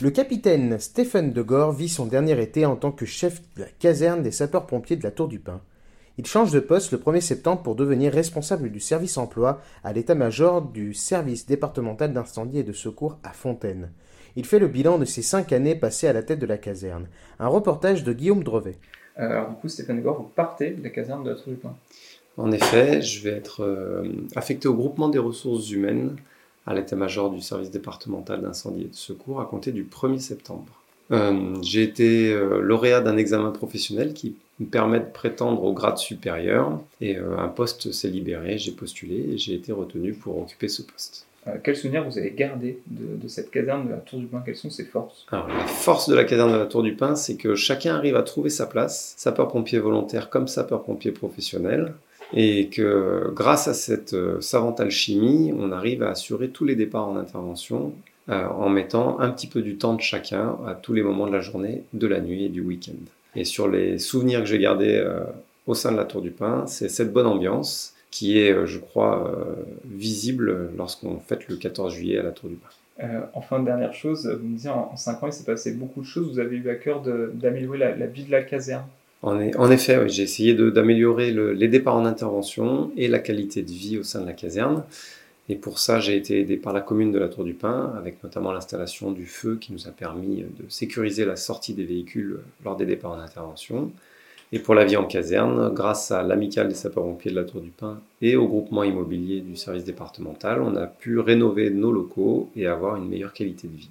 Le capitaine Stéphane de Gore vit son dernier été en tant que chef de la caserne des sapeurs-pompiers de la Tour du Pin. Il change de poste le 1er septembre pour devenir responsable du service emploi à l'état-major du service départemental d'incendie et de secours à Fontaine. Il fait le bilan de ses cinq années passées à la tête de la caserne. Un reportage de Guillaume Drevet. Euh, alors du coup, Stéphane Gore, vous partez de la caserne de la Tour du Pin. En effet, je vais être euh, affecté au groupement des ressources humaines à l'état-major du service départemental d'incendie et de secours à compter du 1er septembre. Euh, j'ai été euh, lauréat d'un examen professionnel qui me permet de prétendre au grade supérieur et euh, un poste s'est libéré, j'ai postulé et j'ai été retenu pour occuper ce poste. Quel souvenir vous avez gardé de, de cette caserne de la Tour du Pin? Quelles sont ses forces? Alors, la force de la caserne de la Tour du Pin, c'est que chacun arrive à trouver sa place, sapeur-pompier volontaire comme sapeur-pompier professionnel, et que grâce à cette euh, savante alchimie, on arrive à assurer tous les départs en intervention euh, en mettant un petit peu du temps de chacun à tous les moments de la journée, de la nuit et du week-end. Et sur les souvenirs que j'ai gardés euh, au sein de la Tour du Pin, c'est cette bonne ambiance qui est, je crois, visible lorsqu'on fête le 14 juillet à la Tour du Pin. Enfin, dernière chose, vous me disiez, en, en 5 ans, il s'est passé beaucoup de choses. Vous avez eu à cœur d'améliorer la vie de la caserne. En, e- en effet, j'ai essayé d'améliorer le- les départs en intervention et la qualité de vie au sein de la caserne. Et pour ça, j'ai été aidé par la commune de la Tour du Pin, avec notamment l'installation du feu qui nous a permis de sécuriser la sortie des véhicules lors des départs en intervention. Et pour la vie en caserne, grâce à l'amicale des sapeurs-pompiers de la Tour du Pin et au groupement immobilier du service départemental, on a pu rénover nos locaux et avoir une meilleure qualité de vie.